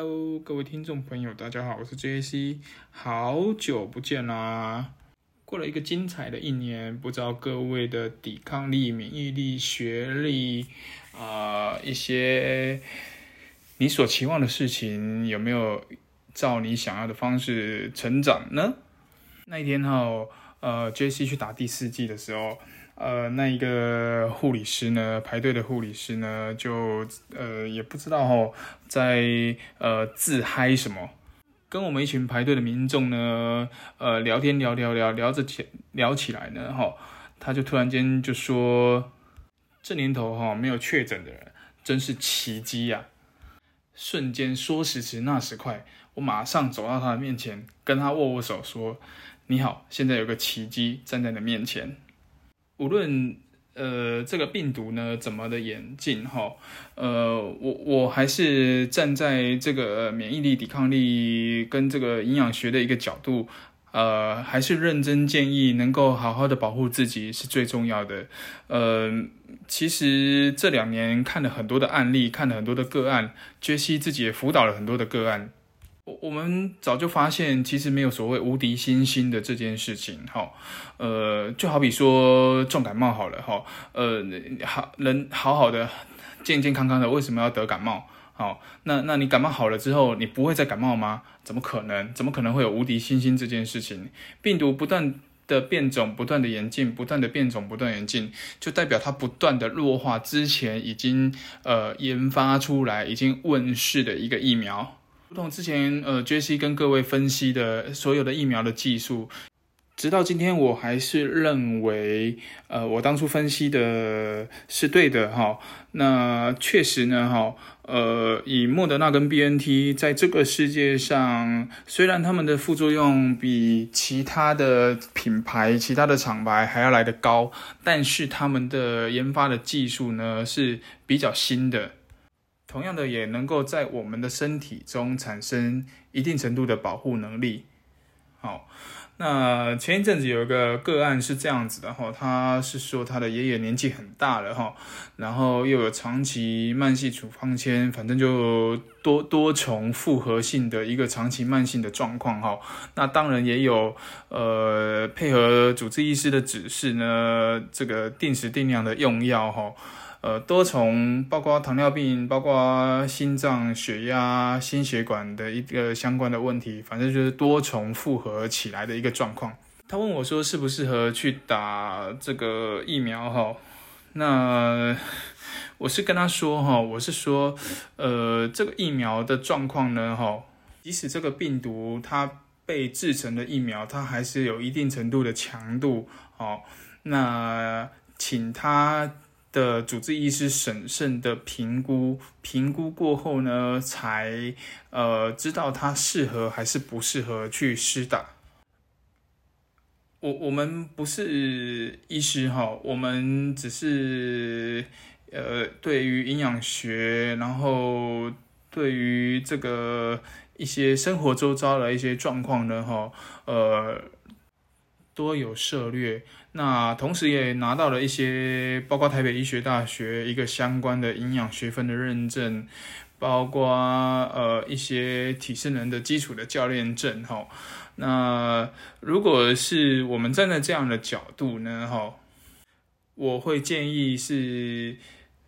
Hello，各位听众朋友，大家好，我是 JC，好久不见啦！过了一个精彩的一年，不知道各位的抵抗力、免疫力、学历啊、一些你所期望的事情，有没有照你想要的方式成长呢？那一天哈，呃，JC 去打第四季的时候。呃，那一个护理师呢，排队的护理师呢，就呃也不知道哦，在呃自嗨什么，跟我们一群排队的民众呢，呃聊天聊聊聊聊着起聊起来呢，哈，他就突然间就说，这年头哈没有确诊的人真是奇迹呀！瞬间说时迟那时快，我马上走到他的面前，跟他握握手，说：“你好，现在有个奇迹站在你的面前。”无论呃这个病毒呢怎么的演进哈，呃我我还是站在这个免疫力、抵抗力跟这个营养学的一个角度，呃还是认真建议能够好好的保护自己是最重要的。呃，其实这两年看了很多的案例，看了很多的个案，杰西自己也辅导了很多的个案。我们早就发现，其实没有所谓无敌星星的这件事情，哈，呃，就好比说重感冒好了，哈，呃，好人好好的健健康康的，为什么要得感冒？好，那那你感冒好了之后，你不会再感冒吗？怎么可能？怎么可能会有无敌星星这件事情？病毒不断的变种，不断的演进，不断的变种，不断演进，就代表它不断的弱化之前已经呃研发出来、已经问世的一个疫苗。如同之前，呃，JC 跟各位分析的所有的疫苗的技术，直到今天，我还是认为，呃，我当初分析的是对的，哈。那确实呢，哈，呃，以莫德纳跟 BNT 在这个世界上，虽然他们的副作用比其他的品牌、其他的厂牌还要来得高，但是他们的研发的技术呢是比较新的。同样的，也能够在我们的身体中产生一定程度的保护能力。好，那前一阵子有一个个案是这样子的哈，他是说他的爷爷年纪很大了哈，然后又有长期慢性处方签，反正就多多重复合性的一个长期慢性的状况哈。那当然也有呃配合主治医师的指示呢，这个定时定量的用药哈。呃，多重包括糖尿病，包括心脏、血压、心血管的一个相关的问题，反正就是多重复合起来的一个状况。他问我说，适不适合去打这个疫苗？哈，那我是跟他说，哈，我是说，呃，这个疫苗的状况呢，哈，即使这个病毒它被制成的疫苗，它还是有一定程度的强度，哦，那请他。的主治医师审慎的评估，评估过后呢，才呃知道他适合还是不适合去施打。我我们不是医师哈，我们只是呃对于营养学，然后对于这个一些生活周遭的一些状况呢哈，呃多有涉略。那同时也拿到了一些，包括台北医学大学一个相关的营养学分的认证，包括呃一些体适能的基础的教练证哈。那如果是我们站在这样的角度呢哈，我会建议是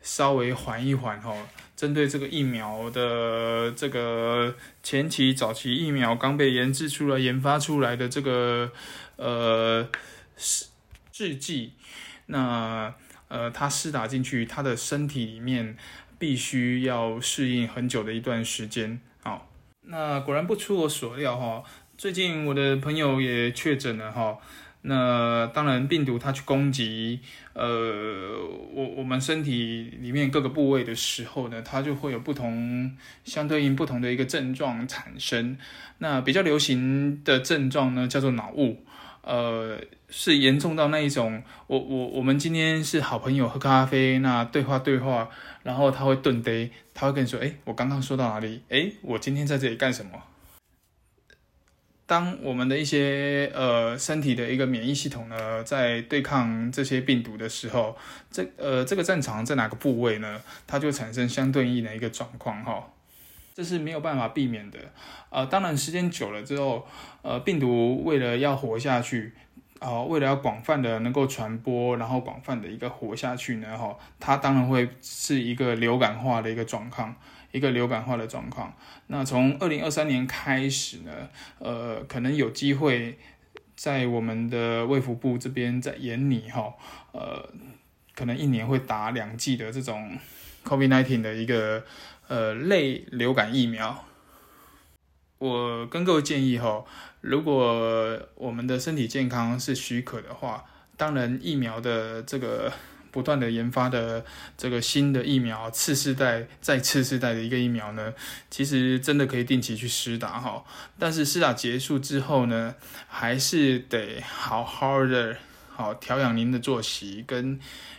稍微缓一缓哈，针对这个疫苗的这个前期早期疫苗刚被研制出来、研发出来的这个呃是。制剂，那呃，他施打进去，他的身体里面必须要适应很久的一段时间。好，那果然不出我所料哈，最近我的朋友也确诊了哈。那当然，病毒它去攻击呃我我们身体里面各个部位的时候呢，它就会有不同相对应不同的一个症状产生。那比较流行的症状呢，叫做脑雾。呃，是严重到那一种，我我我们今天是好朋友喝咖啡，那对话对话，然后他会顿呆，他会跟你说，哎，我刚刚说到哪里？哎，我今天在这里干什么？当我们的一些呃身体的一个免疫系统呢，在对抗这些病毒的时候，这呃这个战场在哪个部位呢？它就产生相对应的一个状况哈。这是没有办法避免的。呃，当然时间久了之后，呃，病毒为了要活下去，啊，为了要广泛的能够传播，然后广泛的一个活下去呢，哈，它当然会是一个流感化的一个状况，一个流感化的状况。那从二零二三年开始呢，呃，可能有机会在我们的卫福部这边在研拟哈，呃，可能一年会打两剂的这种 COVID-19 的一个。呃，类流感疫苗，我跟各位建议哈，如果我们的身体健康是许可的话，当然疫苗的这个不断的研发的这个新的疫苗，次世代再次世代的一个疫苗呢，其实真的可以定期去施打哈。但是施打结束之后呢，还是得好好的好调养您的作息跟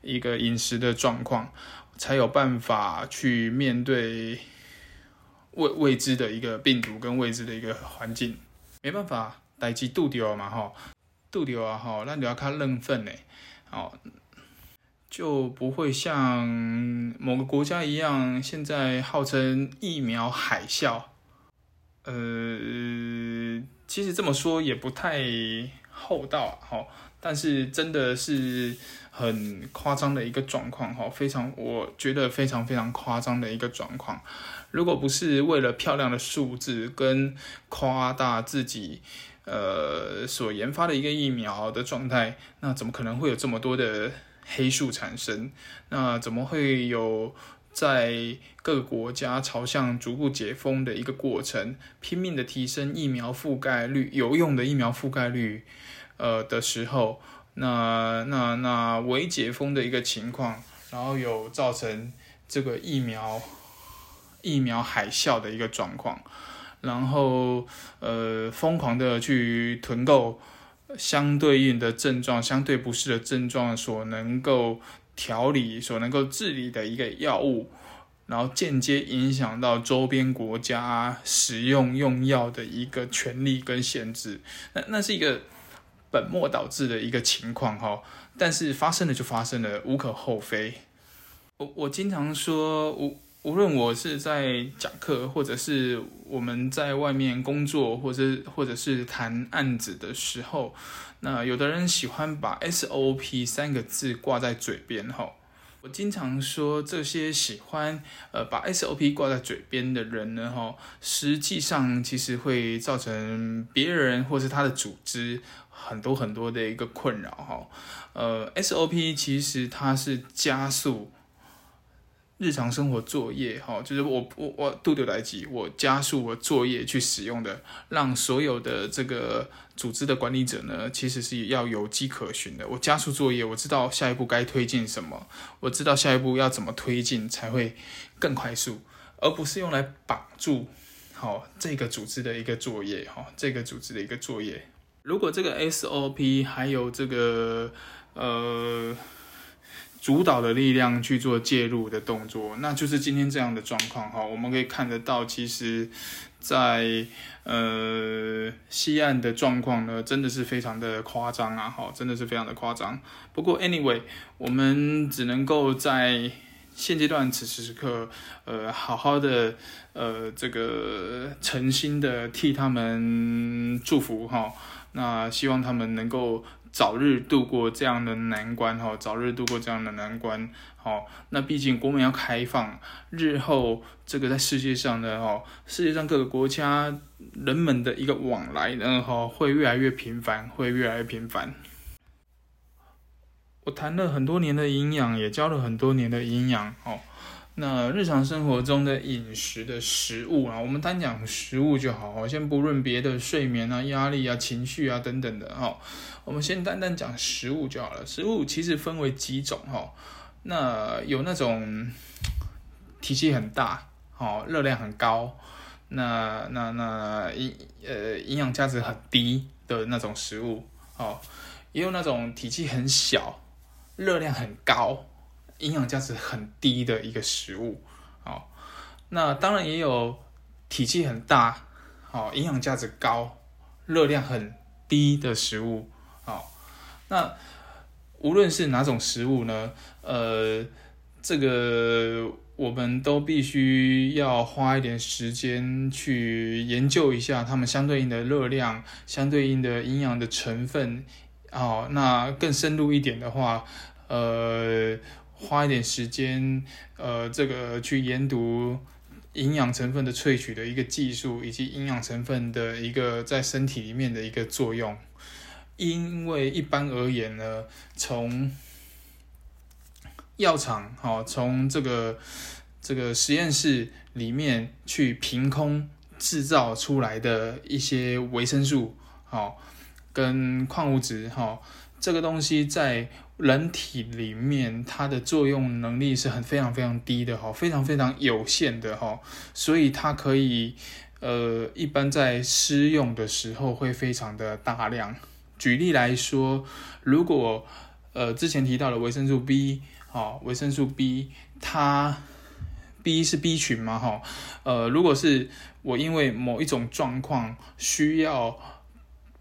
一个饮食的状况。才有办法去面对未未知的一个病毒跟未知的一个环境，没办法，代志拄掉嘛吼，拄掉啊吼，咱就要较认份嘞，哦，就不会像某个国家一样，现在号称疫苗海啸，呃，其实这么说也不太厚道，吼，但是真的是。很夸张的一个状况哈，非常我觉得非常非常夸张的一个状况。如果不是为了漂亮的数字跟夸大自己呃所研发的一个疫苗的状态，那怎么可能会有这么多的黑数产生？那怎么会有在各个国家朝向逐步解封的一个过程，拼命的提升疫苗覆盖率，有用的疫苗覆盖率呃的时候？那那那未解封的一个情况，然后有造成这个疫苗疫苗海啸的一个状况，然后呃疯狂的去囤购相对应的症状、相对不适的症状所能够调理、所能够治理的一个药物，然后间接影响到周边国家使用用药的一个权利跟限制，那那是一个。本末倒置的一个情况哈，但是发生了就发生了，无可厚非。我我经常说，无无论我是在讲课，或者是我们在外面工作，或者或者是谈案子的时候，那有的人喜欢把 SOP 三个字挂在嘴边哈。我经常说，这些喜欢呃把 SOP 挂在嘴边的人呢哈，实际上其实会造成别人或是他的组织。很多很多的一个困扰哈，呃，SOP 其实它是加速日常生活作业哈，就是我我我度度来记，我加速我作业去使用的，让所有的这个组织的管理者呢，其实是要有迹可循的。我加速作业，我知道下一步该推进什么，我知道下一步要怎么推进才会更快速，而不是用来绑住好这个组织的一个作业哈，这个组织的一个作业。如果这个 SOP 还有这个呃主导的力量去做介入的动作，那就是今天这样的状况哈。我们可以看得到，其实，在呃西岸的状况呢，真的是非常的夸张啊，哈，真的是非常的夸张。不过 anyway，我们只能够在现阶段此时此刻，呃，好好的呃这个诚心的替他们祝福哈。那希望他们能够早日度过这样的难关哈，早日度过这样的难关。好，那毕竟国门要开放，日后这个在世界上的哈，世界上各个国家人们的一个往来呢哈，会越来越频繁，会越来越频繁。我谈了很多年的营养，也教了很多年的营养哦。那日常生活中的饮食的食物啊，我们单讲食物就好，先不论别的睡眠啊、压力啊、情绪啊等等的哈，我们先单单讲食物就好了。食物其实分为几种哈，那有那种体积很大，哦，热量很高，那那那营呃营养价值很低的那种食物，哦，也有那种体积很小，热量很高。营养价值很低的一个食物，好，那当然也有体积很大，好，营养价值高、热量很低的食物，好，那无论是哪种食物呢，呃，这个我们都必须要花一点时间去研究一下它们相对应的热量、相对应的营养的成分。哦，那更深入一点的话，呃，花一点时间，呃，这个去研读营养成分的萃取的一个技术，以及营养成分的一个在身体里面的一个作用。因为一般而言呢，从药厂，好，从这个这个实验室里面去凭空制造出来的一些维生素，好，跟矿物质，哈，这个东西在人体里面它的作用能力是很非常非常低的，哈，非常非常有限的，哈，所以它可以，呃，一般在施用的时候会非常的大量。举例来说，如果呃之前提到的维生素 B。哈，维生素 B，它 B 是 B 群嘛？哈，呃，如果是我因为某一种状况需要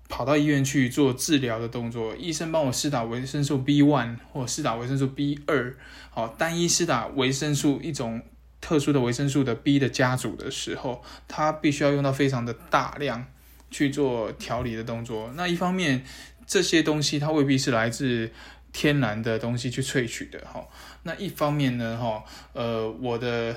跑到医院去做治疗的动作，医生帮我施打维生素 B one 或施打维生素 B 二，好，单一施打维生素一种特殊的维生素的 B 的家族的时候，它必须要用到非常的大量去做调理的动作。那一方面，这些东西它未必是来自。天然的东西去萃取的哈，那一方面呢哈，呃，我的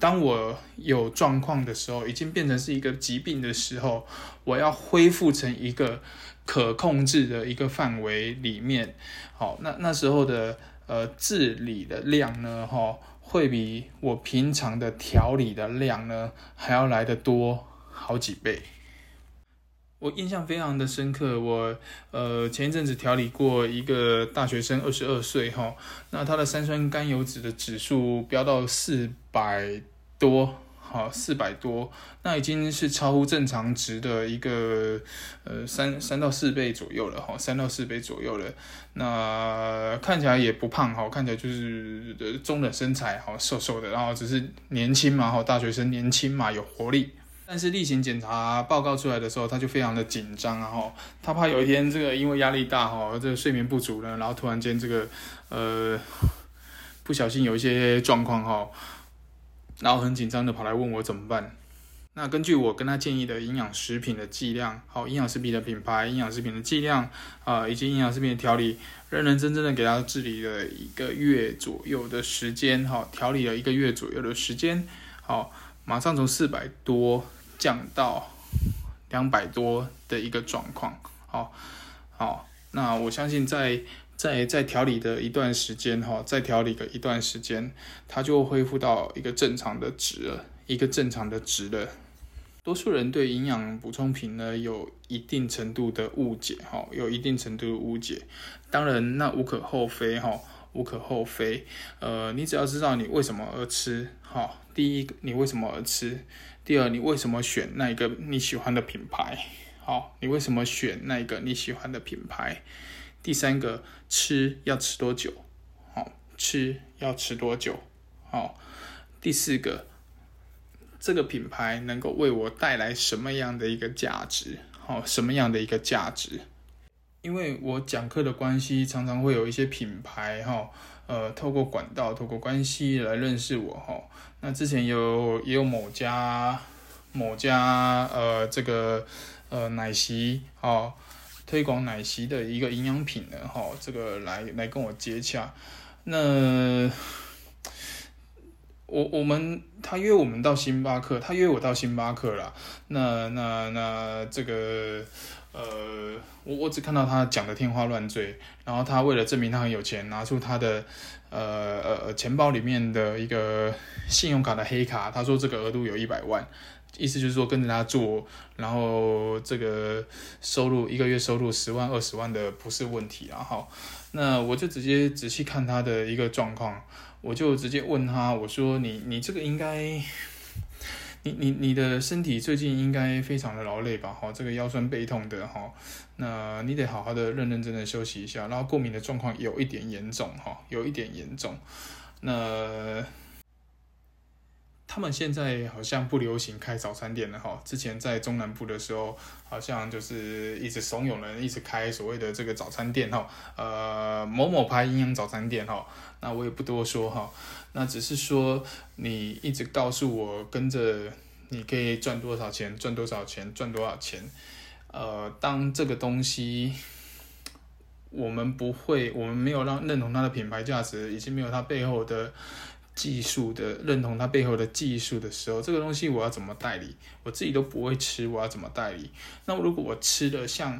当我有状况的时候，已经变成是一个疾病的时候，我要恢复成一个可控制的一个范围里面，好，那那时候的呃治理的量呢哈，会比我平常的调理的量呢还要来得多好几倍。我印象非常的深刻，我呃前一阵子调理过一个大学生，二十二岁哈，那他的三酸甘油脂的指数飙到四百多，好四百多，那已经是超乎正常值的一个呃三三到四倍左右了哈，三到四倍左右了，那看起来也不胖哈，看起来就是中等身材哈，瘦瘦的，然后只是年轻嘛哈，大学生年轻嘛，有活力。但是例行检查报告出来的时候，他就非常的紧张，然后他怕有一天这个因为压力大哈，这睡眠不足了，然后突然间这个呃不小心有一些状况哈，然后很紧张的跑来问我怎么办。那根据我跟他建议的营养食品的剂量，好营养食品的品牌、营养食品的剂量啊，以及营养食品的调理，认认真真的给他治理了一个月左右的时间，哈，调理了一个月左右的时间，好，马上从四百多。降到两百多的一个状况，好，好，那我相信在在在调理的一段时间，哈，再调理个一段时间，它就恢复到一个正常的值了，一个正常的值了。多数人对营养补充品呢有一定程度的误解，哈，有一定程度的误解。当然，那无可厚非，哈，无可厚非。呃，你只要知道你为什么而吃，哈，第一，你为什么而吃？第二，你为什么选那一个你喜欢的品牌？好，你为什么选那个你喜欢的品牌？第三个，吃要吃多久？好，吃要吃多久？好，第四个，这个品牌能够为我带来什么样的一个价值？好，什么样的一个价值？因为我讲课的关系，常常会有一些品牌哈，呃，透过管道、透过关系来认识我哈。那之前有也有某家某家呃这个呃奶昔哦，推广奶昔的一个营养品的哈，这个来来跟我接洽。那我我们他约我们到星巴克，他约我到星巴克了。那那那这个。呃，我我只看到他讲的天花乱坠，然后他为了证明他很有钱，拿出他的呃呃钱包里面的一个信用卡的黑卡，他说这个额度有一百万，意思就是说跟着他做，然后这个收入一个月收入十万二十万的不是问题，然后那我就直接仔细看他的一个状况，我就直接问他，我说你你这个应该。你你你的身体最近应该非常的劳累吧？哈，这个腰酸背痛的哈，那你得好好的认认真真休息一下。然后过敏的状况有一点严重哈，有一点严重。那他们现在好像不流行开早餐店了哈。之前在中南部的时候，好像就是一直怂恿人一直开所谓的这个早餐店哈，呃，某某牌营养早餐店哈。那我也不多说哈，那只是说你一直告诉我跟着你可以赚多少钱，赚多少钱，赚多少钱。呃，当这个东西我们不会，我们没有让认同它的品牌价值，已经没有它背后的。技术的认同，它背后的技术的时候，这个东西我要怎么代理？我自己都不会吃，我要怎么代理？那如果我吃的像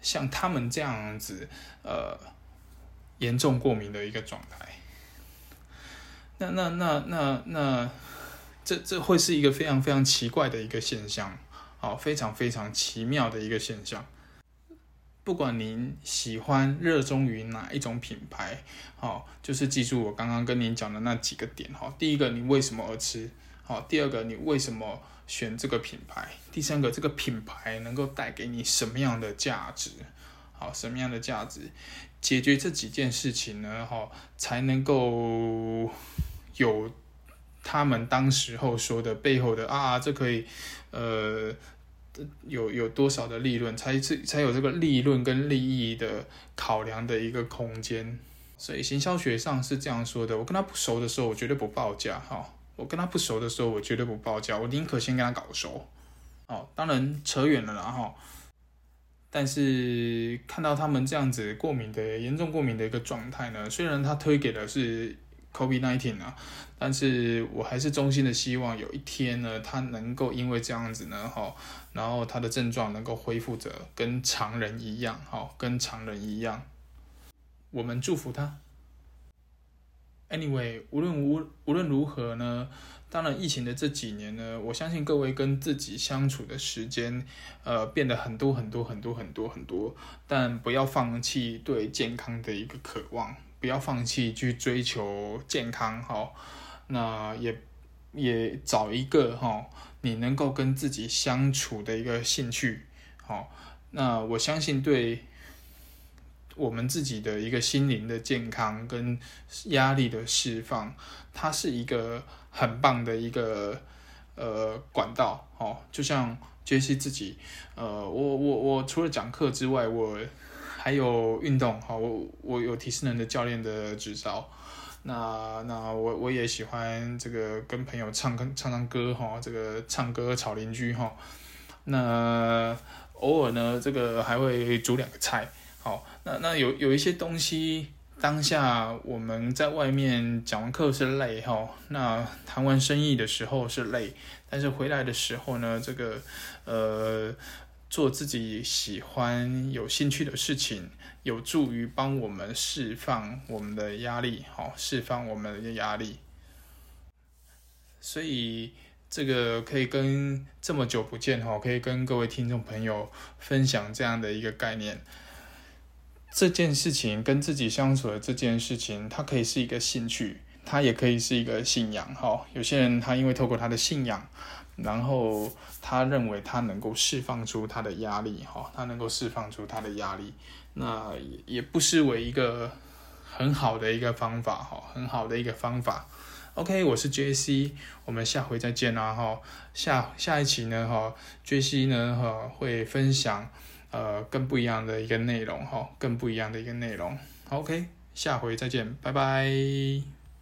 像他们这样子，呃，严重过敏的一个状态，那那那那那，这这会是一个非常非常奇怪的一个现象，好，非常非常奇妙的一个现象。不管您喜欢、热衷于哪一种品牌，好，就是记住我刚刚跟您讲的那几个点哈。第一个，你为什么而吃？好，第二个，你为什么选这个品牌？第三个，这个品牌能够带给你什么样的价值？好，什么样的价值？解决这几件事情呢？哈，才能够有他们当时候说的背后的啊，这可以，呃。有有多少的利润，才是才有这个利润跟利益的考量的一个空间。所以行销学上是这样说的：我跟他不熟的时候，我绝对不报价。哈，我跟他不熟的时候，我绝对不报价。我宁可先跟他搞熟。哦，当然扯远了啦哈。但是看到他们这样子过敏的严重过敏的一个状态呢，虽然他推给的是。COVID nineteen 啊，但是我还是衷心的希望有一天呢，他能够因为这样子呢，哈，然后他的症状能够恢复着跟常人一样，哈，跟常人一样，我们祝福他。Anyway，无论无无论如何呢，当然疫情的这几年呢，我相信各位跟自己相处的时间，呃，变得很多很多很多很多很多，但不要放弃对健康的一个渴望。不要放弃去追求健康哈，那也也找一个哈，你能够跟自己相处的一个兴趣好，那我相信对我们自己的一个心灵的健康跟压力的释放，它是一个很棒的一个呃管道哦，就像杰西自己呃，我我我除了讲课之外，我。还有运动，好，我我有提示能的教练的执照，那那我我也喜欢这个跟朋友唱跟唱唱歌哈，这个唱歌吵邻居哈，那偶尔呢，这个还会煮两个菜，好，那那有有一些东西，当下我们在外面讲完课是累哈，那谈完生意的时候是累，但是回来的时候呢，这个呃。做自己喜欢、有兴趣的事情，有助于帮我们释放我们的压力，好，释放我们的压力。所以这个可以跟这么久不见哈，可以跟各位听众朋友分享这样的一个概念。这件事情跟自己相处的这件事情，它可以是一个兴趣，它也可以是一个信仰。哈，有些人他因为透过他的信仰。然后他认为他能够释放出他的压力，哈，他能够释放出他的压力，那也也不失为一个很好的一个方法，哈，很好的一个方法。OK，我是 JC，我们下回再见啦，哈，下下一期呢，哈，JC 呢，哈，会分享呃更不一样的一个内容，哈，更不一样的一个内容。OK，下回再见，拜拜。